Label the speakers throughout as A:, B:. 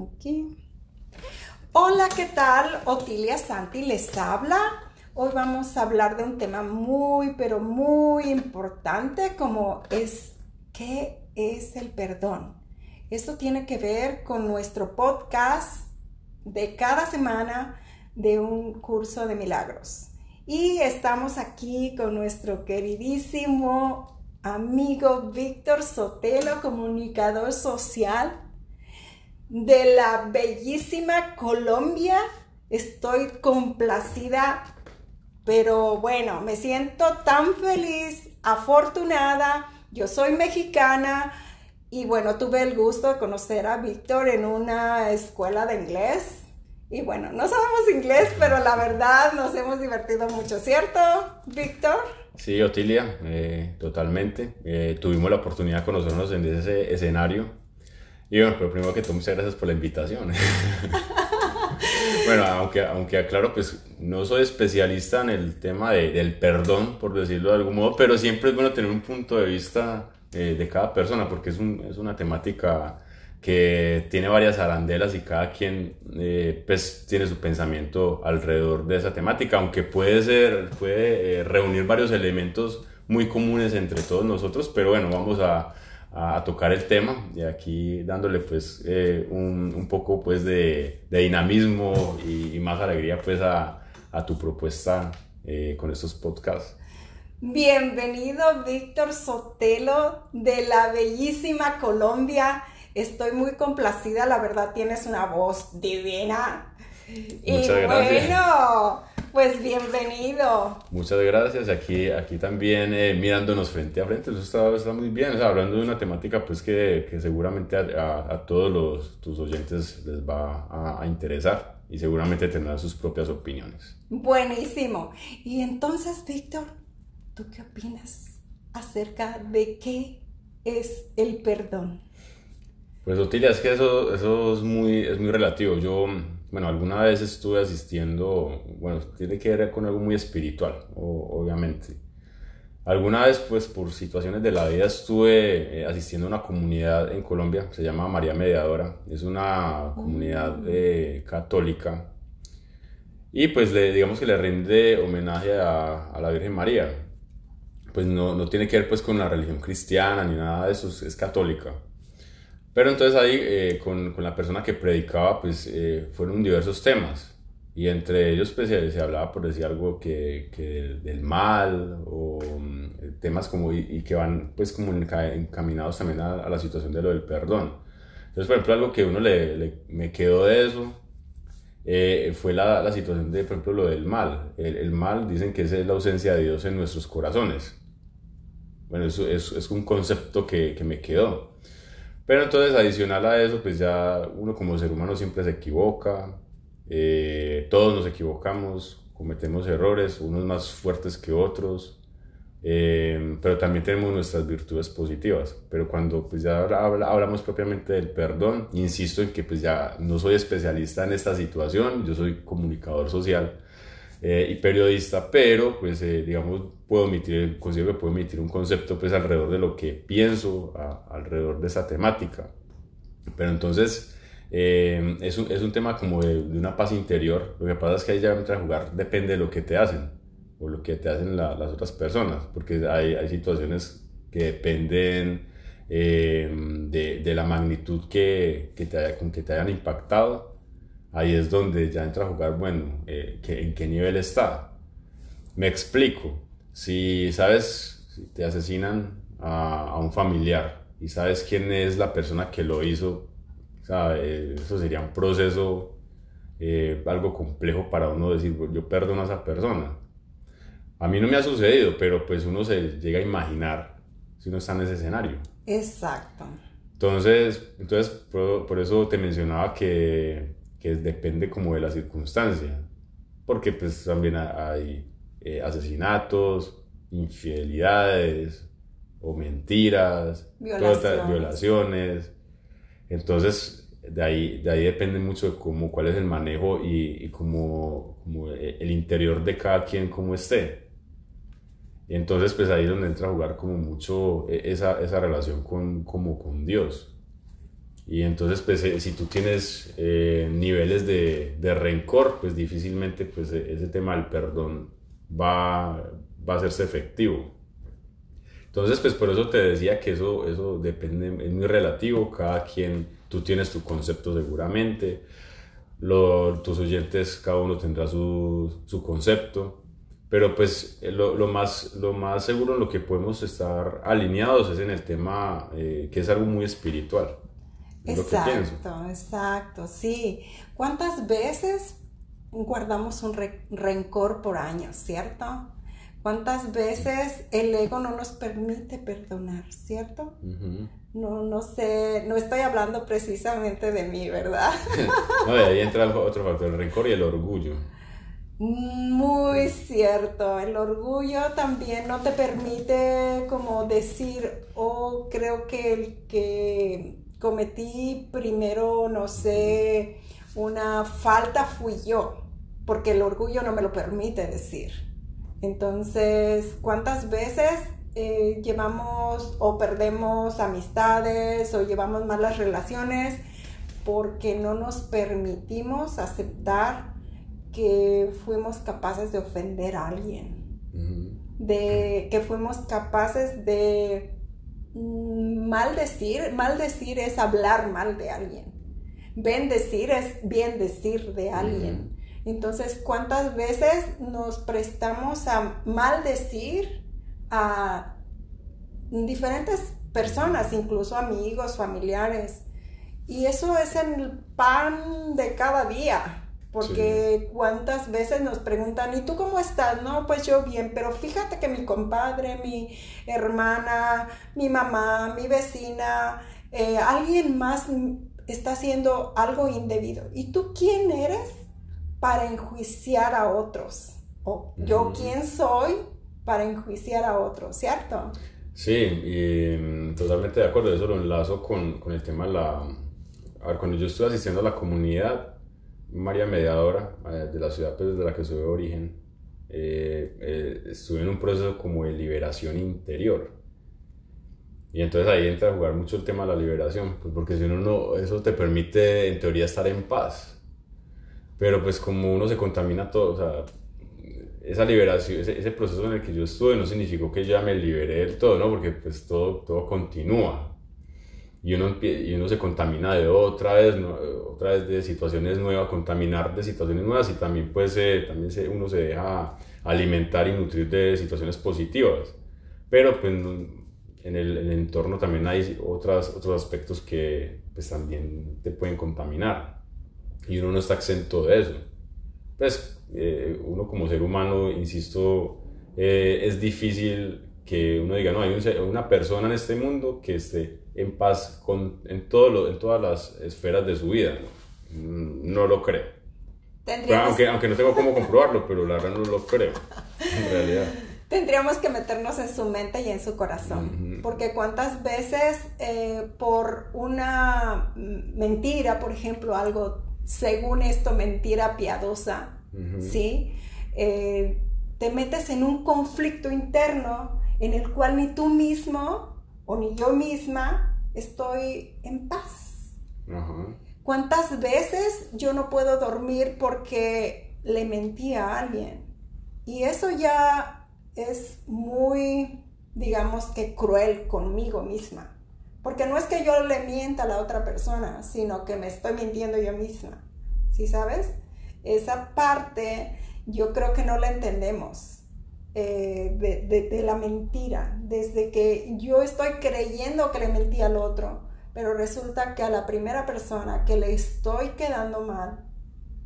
A: Aquí. Hola, ¿qué tal? Otilia Santi les habla. Hoy vamos a hablar de un tema muy, pero muy importante como es ¿qué es el perdón? Esto tiene que ver con nuestro podcast de cada semana de un curso de milagros. Y estamos aquí con nuestro queridísimo amigo Víctor Sotelo, comunicador social de la bellísima Colombia. Estoy complacida, pero bueno, me siento tan feliz, afortunada. Yo soy mexicana y bueno, tuve el gusto de conocer a Víctor en una escuela de inglés. Y bueno, no sabemos inglés, pero la verdad nos hemos divertido mucho, ¿cierto, Víctor?
B: Sí, Otilia, eh, totalmente. Eh, tuvimos la oportunidad de conocernos en ese escenario y bueno, pero primero que todo, muchas gracias por la invitación. bueno, aunque, aunque aclaro, pues no soy especialista en el tema de, del perdón, por decirlo de algún modo, pero siempre es bueno tener un punto de vista eh, de cada persona, porque es, un, es, una temática que tiene varias arandelas y cada quien eh, pues tiene su pensamiento alrededor de esa temática, aunque puede ser, puede eh, reunir varios elementos muy comunes entre todos nosotros, pero bueno, vamos a, a, tocar el tema y aquí dándole pues eh, un, un, poco pues de, dinamismo y, y, más alegría pues a, a tu propuesta eh, con estos podcasts.
A: Bienvenido Víctor Sotelo de la bellísima Colombia. Estoy muy complacida, la verdad tienes una voz divina.
B: Muchas y gracias.
A: bueno, pues bienvenido.
B: Muchas gracias. Aquí, aquí también eh, mirándonos frente a frente, eso está, está muy bien. O sea, hablando de una temática pues que, que seguramente a, a, todos los, tus oyentes les va a, a, interesar y seguramente tendrán sus propias opiniones.
A: Buenísimo. Y entonces, Víctor, ¿tú qué opinas acerca de qué es el perdón?
B: Pues Otilia, es que eso, eso es, muy, es muy relativo. Yo bueno, alguna vez estuve asistiendo, bueno, tiene que ver con algo muy espiritual, obviamente. Alguna vez, pues por situaciones de la vida, estuve eh, asistiendo a una comunidad en Colombia, se llama María Mediadora, es una comunidad eh, católica. Y pues le, digamos que le rinde homenaje a, a la Virgen María. Pues no, no, tiene que ver pues con la religión cristiana ni nada de eso, es, es católica. Pero entonces ahí eh, con, con, la persona que predicaba pues eh, fueron diversos temas y entre ellos pues se, se hablaba por decir algo que, que del, del, mal o um, temas como y, y, que van pues como encaminados también a, a, la situación de lo del perdón. Entonces por ejemplo algo que uno le, le me quedó de eso eh, fue la, la, situación de por ejemplo lo del mal. El, el, mal dicen que es la ausencia de Dios en nuestros corazones. Bueno, eso es, es un concepto que, que me quedó. Pero entonces, adicional a eso, pues ya uno como ser humano siempre se equivoca, eh, todos nos equivocamos, cometemos errores, unos más fuertes que otros, eh, pero también tenemos nuestras virtudes positivas. Pero cuando pues ya hablamos propiamente del perdón, insisto en que pues ya no soy especialista en esta situación, yo soy comunicador social eh, y periodista, pero pues eh, digamos puedo emitir, considero que puedo emitir un concepto pues alrededor de lo que pienso a, alrededor de esa temática. Pero entonces eh, es, un, es, un, tema como de, de, una paz interior, lo que pasa es que ahí ya entra a jugar, depende de lo que te hacen o lo que te hacen la, las otras personas, porque hay, hay situaciones que dependen de, de, la magnitud que, que te, con que te hayan impactado ahí es donde ya entra a jugar, bueno, eh, ¿en qué nivel está? Me explico. Si sabes, si te asesinan a, a, un familiar y sabes quién es la persona que lo hizo, ¿sabe? eso sería un proceso eh, algo complejo para uno decir, yo perdono a esa persona. A mí no me ha sucedido, pero pues uno se llega a imaginar si uno está en ese escenario.
A: Exacto.
B: Entonces, entonces por, por eso te mencionaba que que depende como de la circunstancia, porque pues también hay eh, asesinatos, infidelidades o mentiras,
A: violaciones.
B: violaciones. Entonces, de ahí, de ahí depende mucho de cómo, cuál es el manejo y, y cómo, como el interior de cada quien, cómo esté. Entonces, pues ahí es donde entra a jugar como mucho e, esa, esa relación con, como con Dios. Y entonces, pues, eh, si tú tienes eh, niveles de, de, rencor, pues difícilmente pues, e, ese tema del perdón va, va a hacerse efectivo. Entonces, pues por eso te decía que eso, eso depende, es muy relativo, cada quien, tú tienes tu concepto seguramente, tus oyentes, cada uno tendrá su, su concepto, pero pues eh, lo, lo, más, lo más seguro en lo que podemos estar alineados es en el tema eh, que es algo muy espiritual.
A: Exacto, exacto, sí. ¿Cuántas veces guardamos un rencor por años, cierto? ¿Cuántas veces el ego no nos permite perdonar, cierto? No, no sé, no estoy hablando precisamente de mí, ¿verdad?
B: no, ahí entra otro factor, el rencor y el orgullo.
A: Muy cierto, el orgullo también no te permite como decir, oh, creo que el que cometí primero, no sé, una falta fui yo, porque el orgullo no me lo permite decir. Entonces, ¿cuántas veces eh, llevamos o perdemos amistades o llevamos malas relaciones porque no nos permitimos aceptar que fuimos capaces de ofender a alguien? De que fuimos capaces de mm, maldecir, maldecir es hablar mal de alguien. Bendecir es bien decir de alguien. Entonces, ¿cuántas veces nos prestamos a maldecir a diferentes personas, incluso amigos, familiares? Y eso es el pan de cada día. Porque cuántas veces nos preguntan, ¿y tú cómo estás? No, pues yo bien, pero fíjate que mi compadre, mi hermana, mi mamá, mi vecina, eh, alguien más está haciendo algo indebido. ¿Y tú quién eres para enjuiciar a otros. O yo quién soy para enjuiciar a otros, ¿cierto?
B: Sí, y mm, totalmente de acuerdo. Eso lo enlazo con, con el tema de la... A ver, cuando yo estuve asistiendo a la comunidad, María Mediadora, eh, de la ciudad pues, de la que soy de origen, eh, eh, estuve en un proceso como de liberación interior. Y entonces ahí entra a jugar mucho el tema de la liberación, pues porque si uno no, eso te permite en teoría estar en paz pero pues como uno se contamina todo, o sea, esa liberación, ese, proceso en el que yo estuve no significó que ya me liberé del todo, ¿no? Porque pues todo, todo continúa. Y uno, y uno se contamina de otra vez, otra vez de situaciones nuevas, contaminar de situaciones nuevas y también pues también se, uno se deja alimentar y nutrir de situaciones positivas. Pero pues en el, en el entorno también hay otras, otros aspectos que pues también te pueden contaminar y uno no está exento de eso. Pues eh, uno como ser humano, insisto, eh, es difícil que uno diga, no, hay una persona en este mundo que esté en paz con, en, todo lo, en todas las esferas de su vida. No, lo creo. Aunque, aunque no tengo cómo comprobarlo, pero la verdad no lo creo, en realidad.
A: Tendríamos que meternos en su mente y en su corazón, porque cuántas veces eh, por una mentira, por ejemplo, algo según esto, mentira piadosa, ¿sí? Eh, te metes en un conflicto interno en el cual ni tú mismo o ni yo misma estoy en paz. ¿Cuántas veces yo no puedo dormir porque le mentí a alguien? Y eso ya es muy, digamos que cruel conmigo misma. Porque no es que yo le mienta a la otra persona, sino que me estoy mintiendo yo misma. ¿Sí sabes? Esa parte yo creo que no la entendemos eh, de, la mentira. Desde que yo estoy creyendo que le mentí al otro, pero resulta que a la primera persona que le estoy quedando mal,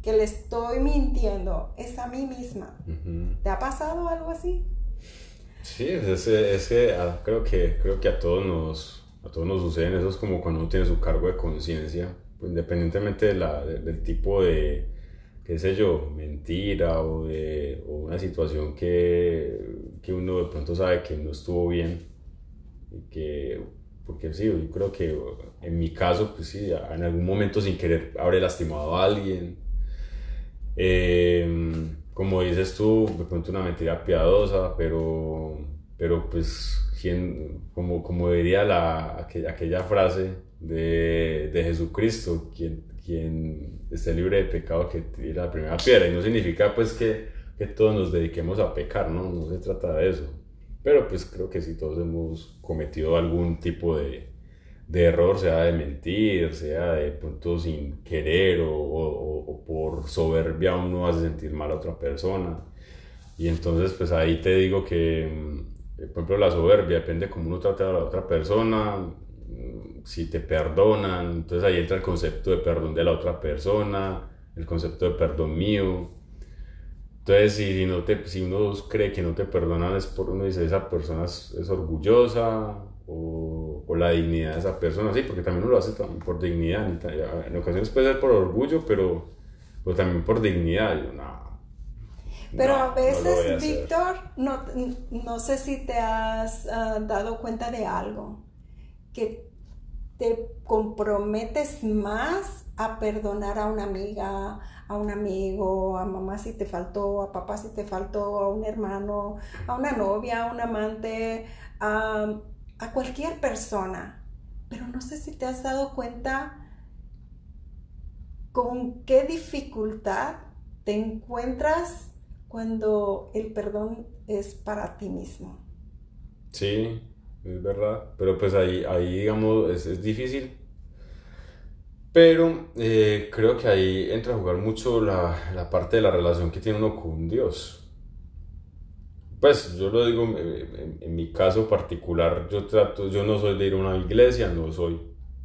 A: que le estoy mintiendo, es a mí misma. ¿Te ha pasado algo así?
B: Sí, es, que ah, creo que creo que a todos nos a todos nos suceden, eso es como cuando uno tiene su cargo de conciencia, pues independientemente de la, del tipo de, qué sé yo, mentira o de o una situación que, que, uno de pronto sabe que no estuvo bien, y que, porque sí, yo creo que en mi caso, pues sí, en algún momento sin querer habré lastimado a alguien. Em, como dices tú, de pronto una mentira piadosa, pero, pero pues como, como diría la, aquella, aquella frase de, de, Jesucristo, quien, quien esté libre de pecado que tire la primera piedra. Y no significa pues que, que todos nos dediquemos a pecar, ¿no? No se trata de eso. Pero pues creo que sí todos hemos cometido algún tipo de, de error, sea de mentir, sea de punto sin querer o, o, por soberbia uno hace sentir mal a otra persona. Y entonces pues ahí te digo que, mm, por ejemplo, la soberbia depende de cómo uno trata a la otra persona, mm, si te perdonan, entonces ahí entra el concepto de perdón de la otra persona, el concepto de perdón mío. Entonces, si, no te, si uno cree que no te perdonan, es por uno dice, esa persona es, es orgullosa, o, o, la dignidad de esa persona, sí, porque también uno lo hace por dignidad, en ocasiones puede ser por orgullo, pero, pero también por dignidad.
A: Pero a veces, Víctor, no, no, sé si te has ah, dado cuenta de algo, que te comprometes más a perdonar a una amiga, a un amigo, a mamá si te faltó, a papá si te faltó, a un hermano, a una novia, a un amante, a a cualquier persona, pero no sé si te has dado cuenta con qué dificultad te encuentras cuando el perdón es para ti mismo.
B: Sí, es verdad, pero pues ahí, ahí digamos, es, difícil. Pero eh, creo que ahí entra a jugar mucho la, la parte de la relación que tiene uno con Dios pues yo lo digo, en, mi caso particular, yo trato, yo no soy de ir a una iglesia, no soy,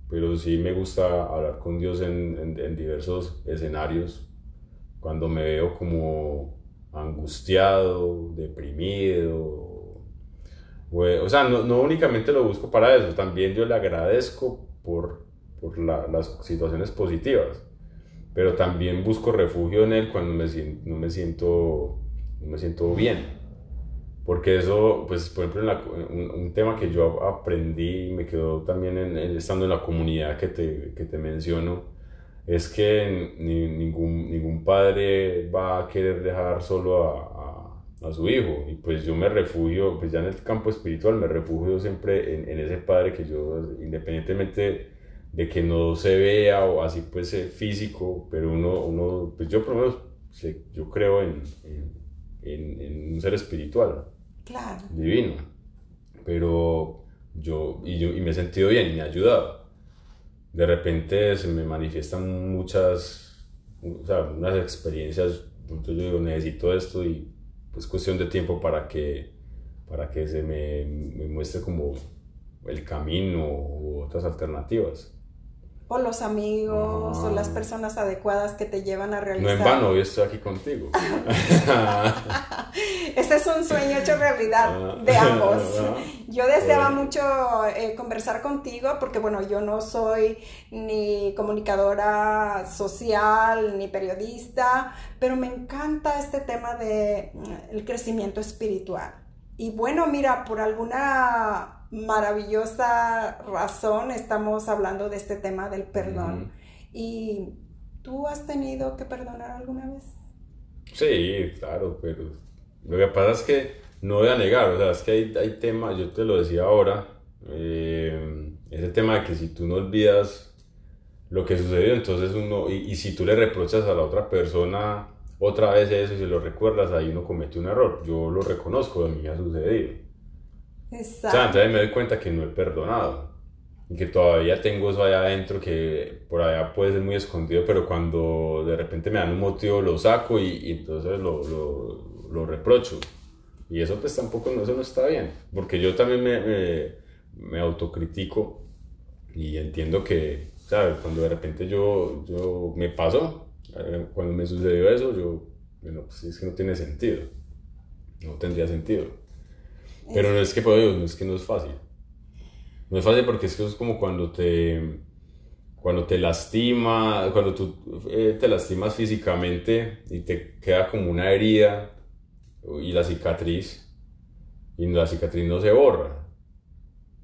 B: pero sí me gusta hablar con Dios en, en, diversos escenarios, cuando me veo como angustiado, deprimido, o, sea, no, no, únicamente lo busco para eso, también yo le agradezco por, por la, las situaciones positivas, pero también busco refugio en Él cuando me, no me siento, no me siento bien. Porque eso, pues, por ejemplo, un, tema que yo aprendí y me quedó también en, estando en la comunidad que te, que te menciono, es que ningún, ningún padre va a querer dejar solo a, a, a, su hijo. Y pues yo me refugio, pues ya en el campo espiritual, me refugio siempre en, en ese padre que yo, independientemente de que no se vea o así pues físico, pero uno, uno pues yo por lo menos yo creo en, en, un ser espiritual.
A: Claro.
B: Divino. Pero yo y, yo, y me he sentido bien y me ha ayudado. De repente se me manifiestan muchas, o sea, unas experiencias, entonces yo digo, necesito esto y pues cuestión de tiempo para que, para que se me, me muestre como el camino u otras alternativas
A: o los amigos o las personas adecuadas que te llevan a realizar.
B: No en vano, hoy estoy aquí contigo.
A: este es un sueño hecho realidad ah. de ambos. Yo deseaba mucho eh, conversar contigo porque, bueno, yo no soy ni comunicadora social ni periodista, pero me encanta este tema de mm, el crecimiento espiritual. Y bueno, mira, por alguna maravillosa razón estamos hablando de este tema del perdón. ¿Y tú has tenido que perdonar alguna vez?
B: Sí, claro, pero lo que pasa es que no voy a negar, o sea, es que hay, hay temas, yo te lo decía ahora, eh, ese tema de que si tú no olvidas lo que sucedió, entonces uno, y, y, si tú le reprochas a la otra persona otra vez eso y se lo recuerdas, ahí uno comete un error. Yo lo reconozco, a mí ha sucedido.
A: Exacto.
B: O sea, entonces me doy cuenta que no he perdonado. Y que todavía tengo eso allá adentro que por allá puede ser muy escondido, pero cuando de repente me dan un motivo lo saco y, entonces lo, lo, lo, reprocho. Y eso pues tampoco, eso no está bien. Porque yo también me, me, me autocritico y entiendo que, ¿sabes? Cuando de repente yo, yo me pasó, eh, cuando me sucedió eso, yo, bueno, pues es que no tiene sentido. No tendría sentido. Pero no es que, pues, no es que no es fácil. No es fácil porque es que es como cuando te, cuando te lastima, cuando tú eh, te lastimas físicamente y te queda como una herida y la cicatriz, y la cicatriz no se borra.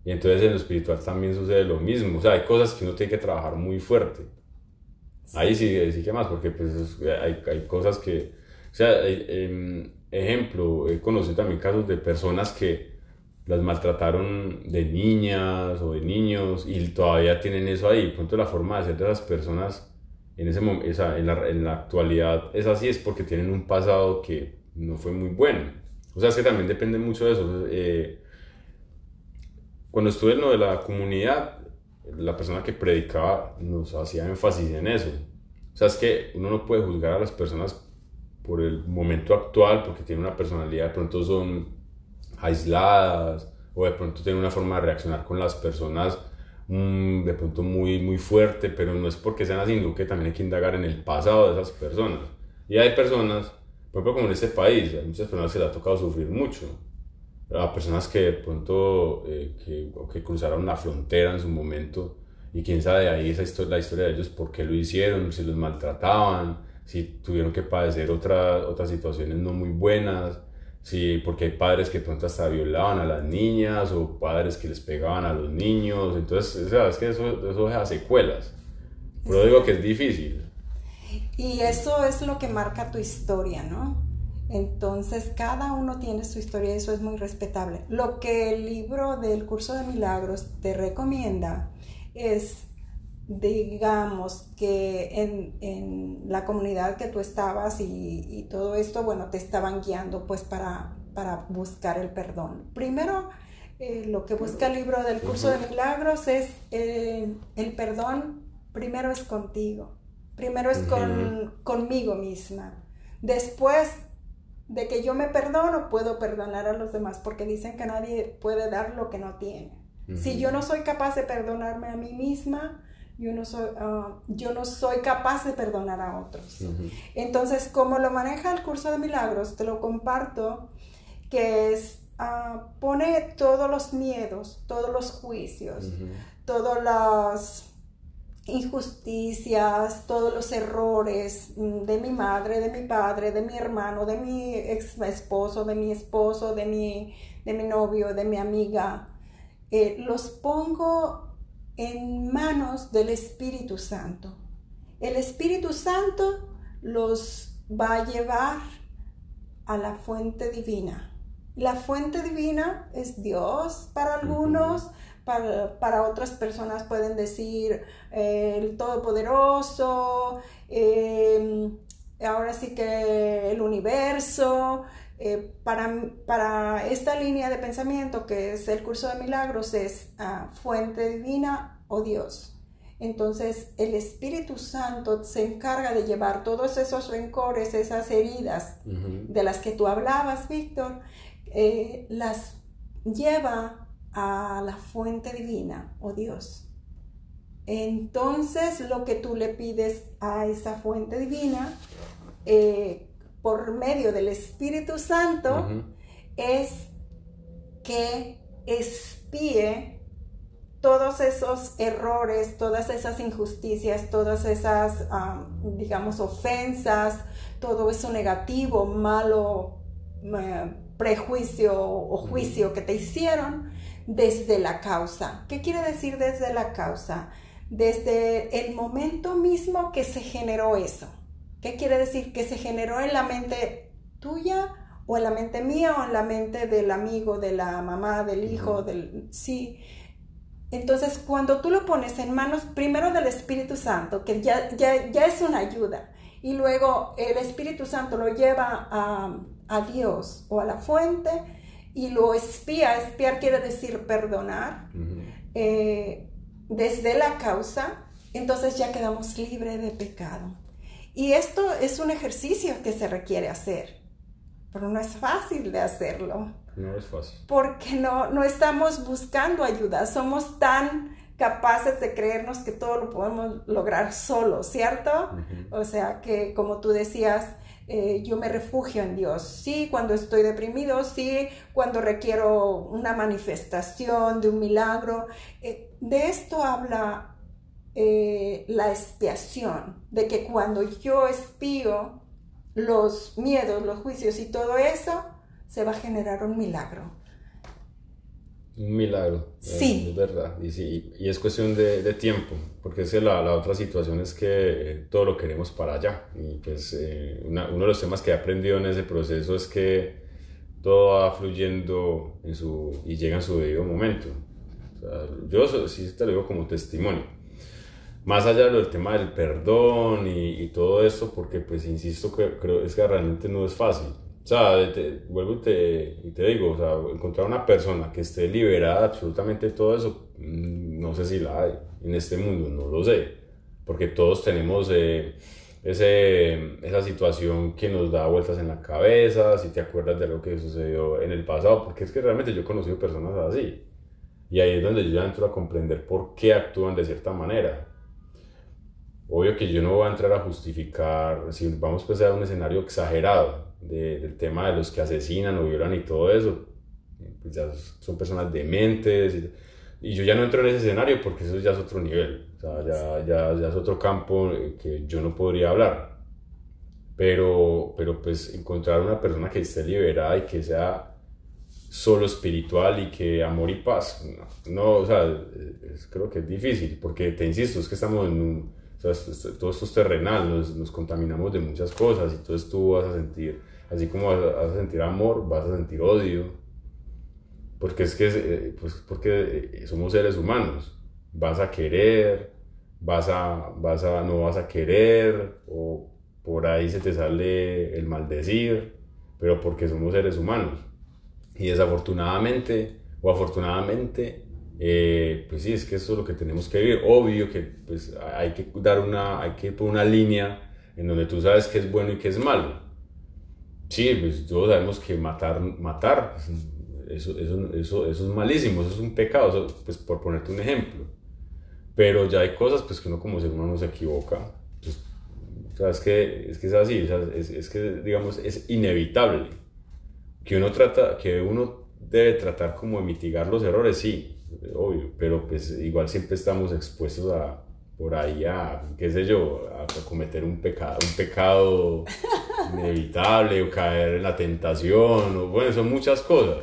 B: Y entonces en lo espiritual también sucede lo mismo. O sea, hay cosas que uno tiene que trabajar muy fuerte. Ahí sí, sí que más, porque pues hay, hay cosas que, o sea, em, ejemplo, he conocido también casos de personas que, las maltrataron de niñas o de niños y todavía tienen eso ahí. Pronto la forma de ser de esas personas en, ese momento, en, la, en la actualidad es así, es porque tienen un pasado que no fue muy bueno. O sea, es que también depende mucho de eso. Eh, cuando estuve en lo de la comunidad, la persona que predicaba nos hacía énfasis en eso. O sea, es que uno no puede juzgar a las personas por el momento actual, porque tienen una personalidad, de pronto son aisladas, o de pronto tienen una forma de reaccionar con las personas mm, de pronto muy, muy fuerte, pero no es porque sean así, sino que también hay que indagar en el pasado de esas personas. Y hay personas, por ejemplo, como en este país, hay muchas personas que les ha tocado sufrir mucho. A personas que de pronto eh, que, que cruzaron la frontera en su momento y quién sabe ahí esa historia, la historia de ellos, por qué lo hicieron, si los maltrataban, si tuvieron que padecer otras otras situaciones no muy buenas, si porque hay padres que pronto hasta violaban a las niñas o padres que les pegaban a los niños, entonces, o es que eso, eso deja secuelas. Pero digo que es difícil.
A: Y eso es lo que marca tu historia, ¿no? Entonces, cada uno tiene su historia y eso es muy respetable. Lo que el libro del curso de milagros te recomienda es digamos que en, la comunidad que tú estabas y, todo esto, bueno, te estaban guiando pues para, para buscar el perdón. Primero, eh, lo que busca el libro del curso de milagros es eh, el perdón, primero es contigo, primero es con, conmigo misma. Después de que yo me perdono, puedo perdonar a los demás, porque dicen que nadie puede dar lo que no tiene. Si yo no soy capaz de perdonarme a mí misma, yo no soy, ah, yo no soy capaz de perdonar a otros. Entonces, como lo maneja el curso de milagros, te lo comparto, que es, uh, pone todos los miedos, todos los juicios, todas las injusticias, todos los errores mm, de mi madre, de mi padre, de mi hermano, de mi ex esposo, de mi esposo, de mi, de mi novio, de mi amiga, eh, los pongo en manos del Espíritu Santo. El Espíritu Santo los va a llevar a la fuente divina. La fuente divina es Dios para algunos, para, otras personas pueden decir eh, el Todopoderoso, em, ahora sí que el universo. Eh, para, para, esta línea de pensamiento que es el curso de milagros es ah, fuente divina o Dios. Entonces el Espíritu Santo se encarga de llevar todos esos rencores, esas heridas de las que tú hablabas, Víctor, eh, las lleva a la fuente divina o Dios. Entonces lo que tú le pides a esa fuente divina eh, por medio del Espíritu Santo es que espíe todos esos errores, todas esas injusticias, todas esas, digamos, ofensas, todo eso negativo, malo, prejuicio o juicio que te hicieron desde la causa. ¿Qué quiere decir desde la causa? Desde el momento mismo que se generó eso. ¿Qué quiere decir? Que se generó en la mente tuya o en la mente mía o en la mente del amigo, de la mamá, del hijo, del... Sí. Entonces, cuando tú lo pones en manos primero del Espíritu Santo, que ya, ya, es una ayuda, y luego el Espíritu Santo lo lleva a, Dios o a la fuente y lo espía, espiar quiere decir perdonar, eh, desde la causa, entonces ya quedamos libres de pecado. Y esto es un ejercicio que se requiere hacer, pero no es fácil de hacerlo.
B: No es fácil.
A: Porque no, no estamos buscando ayuda, somos tan capaces de creernos que todo lo podemos lograr solo, ¿cierto? O sea, que como tú decías, eh, yo me refugio en Dios. Sí, cuando estoy deprimido, sí, cuando requiero una manifestación de un milagro. Eh, de esto habla eh, la expiación, de que cuando yo espío los miedos, los juicios y todo eso, se va a generar un milagro.
B: Un milagro.
A: Sí.
B: Es verdad. Y, y es cuestión de, tiempo, porque es la, la, otra situación es que eh, todo lo queremos para allá. Y pues eh, uno de los temas que he aprendido en ese proceso es que todo va fluyendo en su, y llega en su debido momento. yo sí te lo digo como testimonio. Más allá del tema del perdón y, todo esto, porque pues insisto que creo es que realmente no es fácil. O sea, te, vuelvo y te, y te digo, o sea, encontrar una persona que esté liberada absolutamente de todo eso, mm, no sé si la hay en este mundo, no lo sé, porque todos tenemos... Eh, ese, esa situación que nos da vueltas en la cabeza, si te acuerdas de lo que sucedió en el pasado, porque es que realmente yo he conocido personas así. Y ahí es donde yo ya entro a comprender por qué actúan de cierta manera. Obvio que yo no voy a entrar a justificar, si vamos pues a un escenario exagerado del tema de los que asesinan o violan y todo eso, pues ya son personas dementes. Y, y yo ya no entro en ese escenario porque eso ya es otro nivel, o sea, ya, ya, ya es otro campo que yo no podría hablar. Pero, pero pues encontrar una persona que esté liberada y que sea solo espiritual y que amor y paz, no, o sea, creo que es difícil porque te insisto, es que estamos en un, o sea, todo esto es terrenal, nos, nos, contaminamos de muchas cosas y entonces tú vas a sentir, así como vas a sentir amor, vas a sentir odio, porque es que eh, pues porque eh, somos seres humanos. Vas a querer, vas a, vas a, no vas a querer, o por ahí se te sale el maldecir, pero porque somos seres humanos. Y desafortunadamente, o afortunadamente, eh, pues sí, es que eso es lo que tenemos que vivir. Obvio que pues, hay que dar una, hay que poner una línea en donde tú sabes qué es bueno y qué es malo. Sí, pues todos sabemos que matar, matar, pues, eso, eso, eso, eso es malísimo, eso es un pecado, pues por ponerte un ejemplo. Pero ya hay cosas pues que uno como ser humano se equivoca. Pues, o sea, es, que, es que es así, es, es, que digamos es inevitable que uno trata, que uno debe tratar como de mitigar los errores, sí, obvio, pero pues igual siempre estamos expuestos a, por ahí a, qué sé yo, a, cometer un pecado, un pecado inevitable o caer en la tentación, o bueno, son muchas cosas.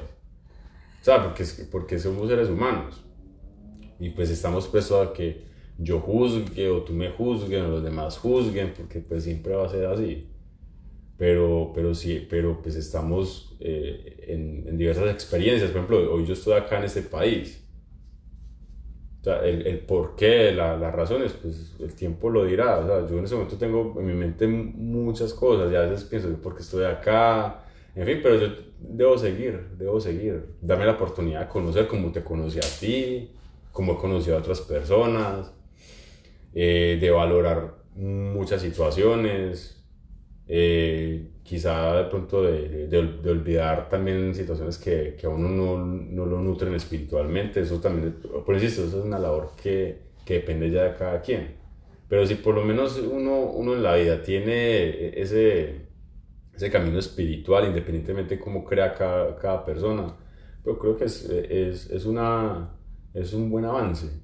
B: O sea, porque, porque somos seres humanos. Y pues estamos puestos a que yo juzgue o tú me juzgues o los demás juzguen, porque pues siempre va a ser así. Pero, pero sí, pero pues estamos eh, en, en, diversas experiencias. Por ejemplo, hoy yo estoy acá en este país. O sea, el, el por qué, la, las razones, pues el tiempo lo dirá. O sea, yo en ese momento tengo en mi mente muchas cosas y a veces pienso, ¿por qué estoy acá? En fin, pero yo debo seguir, debo seguir. Dame la oportunidad de conocer como te conocí a ti, como he conocido a otras personas, eh, de valorar muchas situaciones, eh, quizá de pronto de, de, olvidar también situaciones que, que a uno no, no, lo nutren espiritualmente. Eso también, por eso, eso es una labor que, que depende ya de cada quien. Pero si por lo menos uno, uno en la vida tiene ese, ese camino espiritual, independientemente de cómo crea cada, cada persona. Pero creo que es, es, es, una, es un buen avance.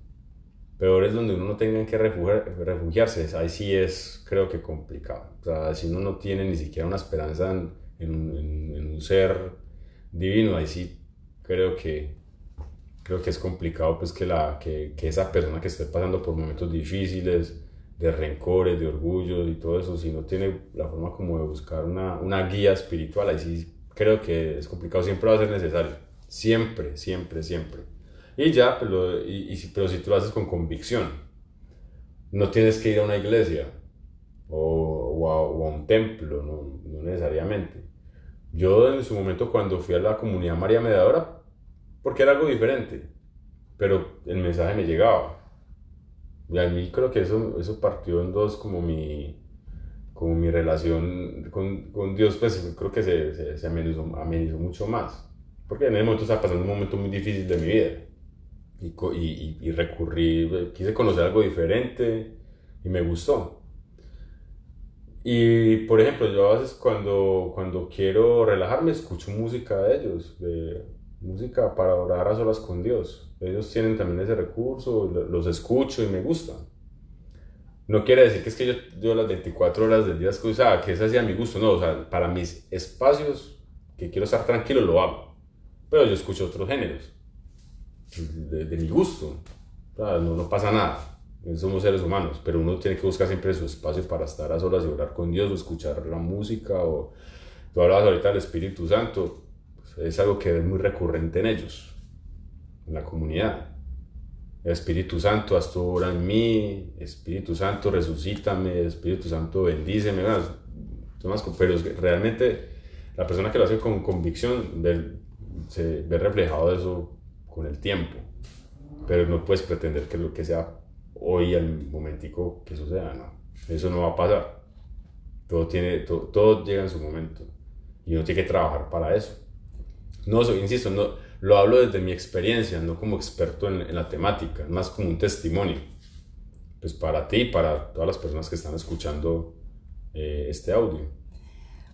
B: Peor es donde uno no tenga que refugiarse, ahí sí es, creo que complicado. O sea, si uno no tiene ni siquiera una esperanza en, un, ser divino, ahí sí creo que, creo que es complicado pues que, la, que, que esa persona que esté pasando por momentos difíciles, de rencores, de orgullo y todo eso, si no tiene la forma como de buscar una, una guía espiritual, ahí sí creo que es complicado, siempre va a ser necesario, siempre, siempre, siempre. Y ya, pero, y, y, pero si tú lo haces con convicción, no tienes que ir a una iglesia o, o, a, o a, un templo, no, no, necesariamente. Yo en su momento cuando fui a la comunidad María Mediadora, porque era algo diferente, pero el mensaje me llegaba y a mí creo que eso, eso partió en dos, como mi, como mi relación con, con Dios, pues creo que se, se, se amenizó, amenizó, mucho más. Porque en ese momento estaba pasando un momento muy difícil de mi vida. Y, y, y recurrí, quise conocer algo diferente y me gustó. Y por ejemplo, yo a veces cuando, cuando quiero relajarme escucho música de ellos, de, música para orar a solas con Dios. Ellos tienen también ese recurso, los escucho y me gusta. No quiere decir que es que yo, yo las 24 horas del día escucho, que es así a mi gusto, no, o sea, para mis espacios que quiero estar tranquilo lo hago. Pero yo escucho otros géneros, de, mi gusto, no, no pasa nada. Somos seres humanos, pero uno tiene que buscar siempre su espacio para estar a solas y orar con Dios o escuchar la música o tú hablabas ahorita del Espíritu Santo, es algo que es muy recurrente en ellos, en la comunidad. Espíritu Santo, haz tu obra en mí, Espíritu Santo, resucítame, Espíritu Santo, bendíceme. pero realmente la persona que lo hace con convicción ve, se ve reflejado eso con el tiempo. Pero no puedes pretender que lo que sea hoy, al momentico que suceda, no. Eso no va a pasar. Todo, tiene, todo, llega en su momento. Y uno tiene que trabajar para eso. No, insisto, no, lo hablo desde mi experiencia, no como experto en, la temática, más como un testimonio. Pues para ti y para todas las personas que están escuchando eh, este audio.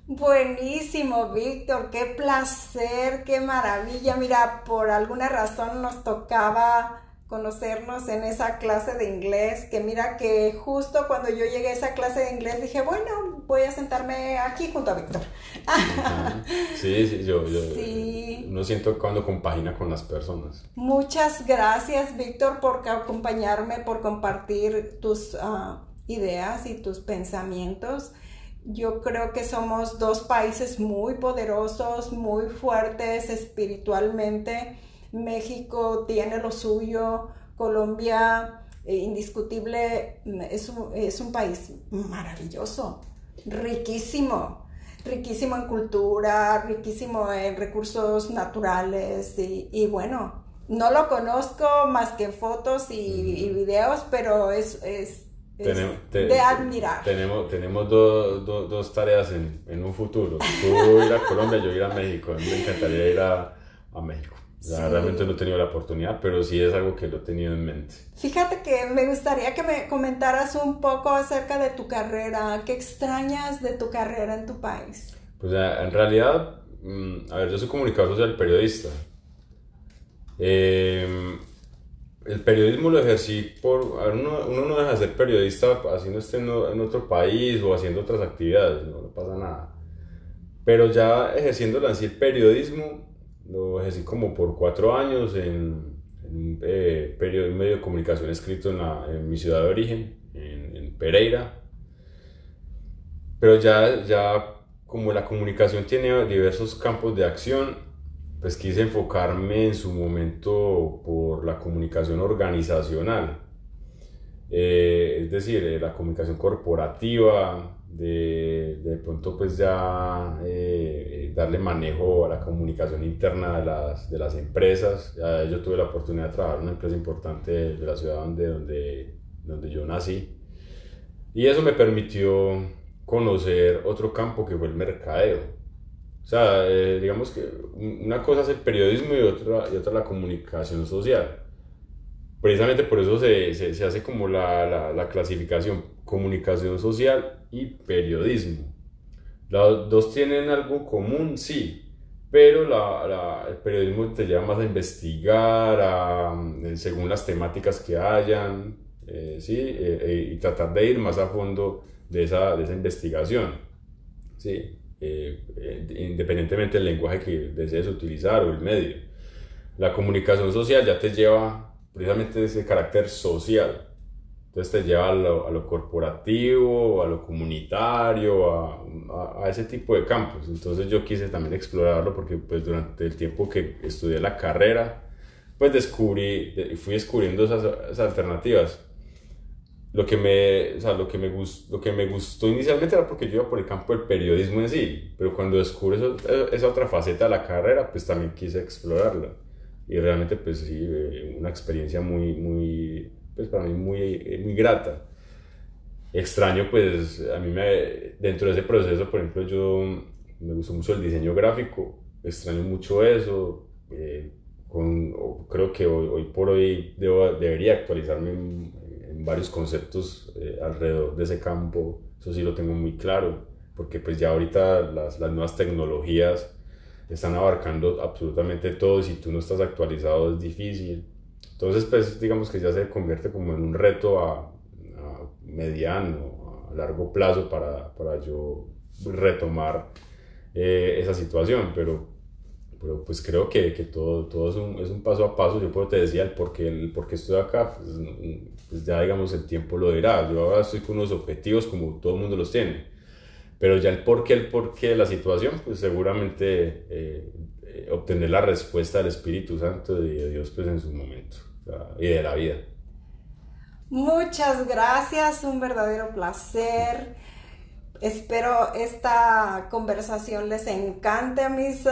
A: Buenísimo, Víctor, qué placer, qué maravilla. Mira, por alguna razón nos tocaba conocernos en esa clase de inglés, que mira que justo cuando yo llegué a esa clase de inglés dije, bueno, voy a sentarme aquí junto a Víctor.
B: Sí, sí, yo, yo no siento cuando compagina con las personas.
A: Muchas gracias, Víctor, por acompañarme, por compartir tus ah, ideas y tus pensamientos. Yo creo que somos dos países muy poderosos, muy fuertes espiritualmente. México tiene lo suyo, Colombia eh, indiscutible es un, es un país maravilloso, riquísimo, riquísimo en cultura, riquísimo en recursos naturales y, bueno, no lo conozco más que fotos y, videos, pero es, es, de admirar.
B: Tenemos, tenemos dos tareas en, en, un futuro. Tú ir a Colombia, yo ir a México. A mí me encantaría ir a, a México. Realmente no he tenido la oportunidad, pero sí es algo que lo he tenido en mente.
A: Fíjate que me gustaría que me comentaras un poco acerca de tu carrera. ¿Qué extrañas de tu carrera en tu país?
B: Pues en realidad, mm, a ver, yo soy comunicador social periodista. Em, el periodismo lo ejercí por... Uno, uno, no deja de ser periodista haciendo este en, otro país o haciendo otras actividades, no, no pasa nada. Pero ya ejerciendo así el periodismo, lo ejercí como por cuatro años en, un eh, medio de comunicación escrito en, en mi ciudad de origen, en, en, Pereira. Pero ya, ya como la comunicación tiene diversos campos de acción, pues quise enfocarme en su momento por la comunicación organizacional. Eh, es decir, eh, la comunicación corporativa, de, de pronto pues ya eh, darle manejo a la comunicación interna de las, de las empresas. Yo tuve la oportunidad de trabajar en una empresa importante de la ciudad donde, donde, donde yo nací. Y eso me permitió conocer otro campo que fue el mercadeo. O sea, eh, digamos que una cosa es el periodismo y otra, y otra la comunicación social. Precisamente por eso se, se, se hace como la, la, la clasificación comunicación social y periodismo. Los dos tienen algo común, sí, pero la, el periodismo te lleva más a investigar, a, eh, según las temáticas que hayan, eh, ¿sí? Eh, y tratar de ir más a fondo de esa, de esa investigación, ¿sí? Independientemente del lenguaje que desees utilizar o el medio. La comunicación social ya te lleva precisamente ese carácter social, entonces te lleva a lo, corporativo, a lo comunitario, a, a, ese tipo de campos. Entonces yo quise también explorarlo porque pues durante el tiempo que estudié la carrera, pues descubrí, fui descubriendo esas, esas alternativas. Lo que, me, o sea, lo, que me gustó, lo que me gustó inicialmente era porque yo iba por el campo del periodismo en sí, pero cuando descubrí esa otra faceta de la carrera, pues también quise explorarla. Y realmente, pues sí, eh, una experiencia muy, muy pues para mí muy, eh, muy grata. Extraño, pues a mí me, dentro de ese proceso, por ejemplo, yo me gustó mucho el diseño gráfico, extraño mucho eso. Eh, con, creo que hoy, hoy, por hoy debo, debería actualizarme varios conceptos eh, alrededor de ese campo, eso sí lo tengo muy claro, porque pues ya ahorita las, las nuevas tecnologías están abarcando absolutamente todo y si tú no estás actualizado es difícil. Entonces, pues digamos que ya se convierte como en un reto a, mediano, a largo plazo para, para yo retomar eh, esa situación, pero, pero pues creo que, que todo, todo es, un, es, un, paso a paso. Yo pues te decía el por qué, el por qué estoy acá, pues, pues, ya digamos el tiempo lo dirá. Yo ahora estoy con unos objetivos como todo el mundo los tiene. Pero ya el por qué, el por qué de la situación, pues seguramente eh, eh, obtener la respuesta del Espíritu Santo y de Dios pues en su momento y de la vida.
A: Muchas gracias, un verdadero placer. Espero esta conversación les encante a mis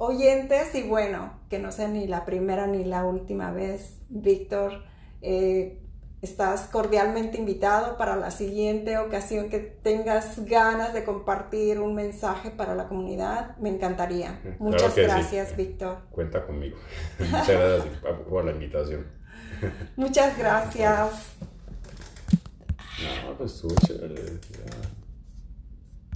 A: oyentes y bueno, que no sea ni la primera ni la última vez. Víctor, eh, estás cordialmente invitado para la siguiente ocasión que tengas ganas de compartir un mensaje para la comunidad. Me encantaría. Muchas gracias, Víctor.
B: Cuenta conmigo. Muchas gracias por la invitación.
A: Muchas gracias.
B: No, pues estuvo chévere.